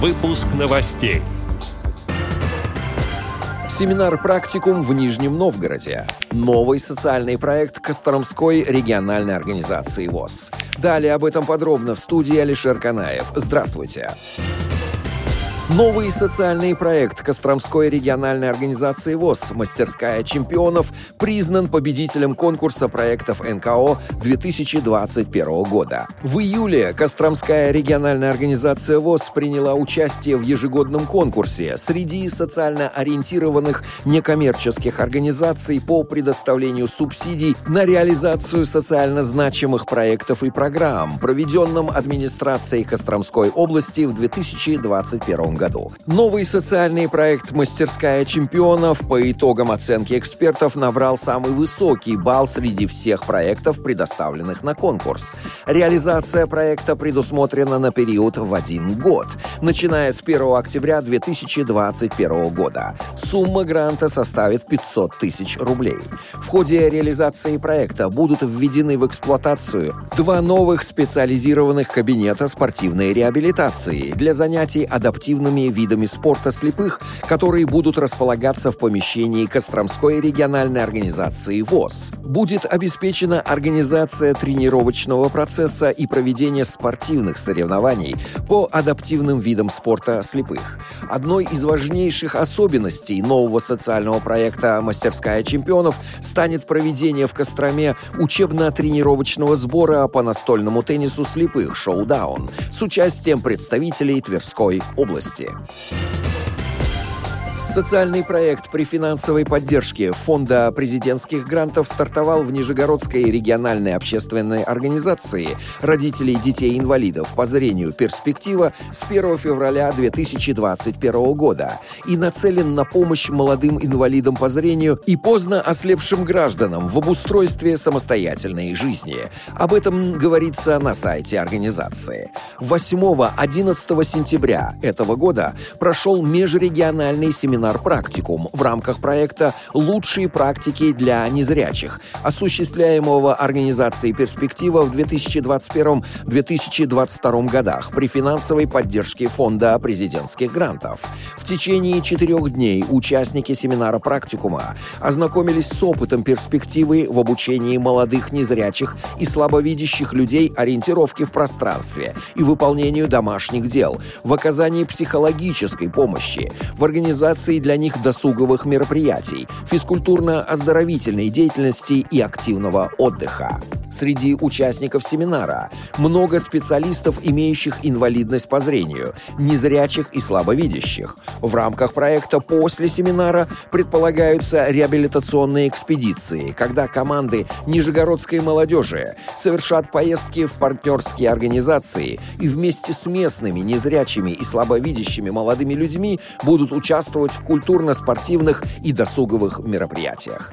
Выпуск новостей. Семинар-практикум в Нижнем Новгороде. Новый социальный проект Костромской региональной организации ВОЗ. Далее об этом подробно в студии Алишер Канаев. Здравствуйте. Здравствуйте. Новый социальный проект Костромской региональной организации ВОЗ «Мастерская чемпионов» признан победителем конкурса проектов НКО 2021 года. В июле Костромская региональная организация ВОЗ приняла участие в ежегодном конкурсе среди социально ориентированных некоммерческих организаций по предоставлению субсидий на реализацию социально значимых проектов и программ, проведенном администрацией Костромской области в 2021 году году. Новый социальный проект «Мастерская чемпионов» по итогам оценки экспертов набрал самый высокий балл среди всех проектов, предоставленных на конкурс. Реализация проекта предусмотрена на период в один год, начиная с 1 октября 2021 года. Сумма гранта составит 500 тысяч рублей. В ходе реализации проекта будут введены в эксплуатацию два новых специализированных кабинета спортивной реабилитации для занятий адаптивной спортивными видами спорта слепых, которые будут располагаться в помещении Костромской региональной организации ВОЗ. Будет обеспечена организация тренировочного процесса и проведение спортивных соревнований по адаптивным видам спорта слепых. Одной из важнейших особенностей нового социального проекта «Мастерская чемпионов» станет проведение в Костроме учебно-тренировочного сбора по настольному теннису слепых «Шоудаун» с участием представителей Тверской области 이 제. Социальный проект при финансовой поддержке Фонда президентских грантов стартовал в Нижегородской региональной общественной организации родителей детей-инвалидов по зрению «Перспектива» с 1 февраля 2021 года и нацелен на помощь молодым инвалидам по зрению и поздно ослепшим гражданам в обустройстве самостоятельной жизни. Об этом говорится на сайте организации. 8-11 сентября этого года прошел межрегиональный семинар семинар-практикум в рамках проекта «Лучшие практики для незрячих», осуществляемого организацией «Перспектива» в 2021-2022 годах при финансовой поддержке Фонда президентских грантов. В течение четырех дней участники семинара-практикума ознакомились с опытом перспективы в обучении молодых незрячих и слабовидящих людей ориентировки в пространстве и выполнению домашних дел, в оказании психологической помощи, в организации организации для них досуговых мероприятий, физкультурно-оздоровительной деятельности и активного отдыха. Среди участников семинара много специалистов, имеющих инвалидность по зрению, незрячих и слабовидящих. В рамках проекта после семинара предполагаются реабилитационные экспедиции, когда команды нижегородской молодежи совершат поездки в партнерские организации и вместе с местными незрячими и слабовидящими молодыми людьми будут участвовать в культурно-спортивных и досуговых мероприятиях.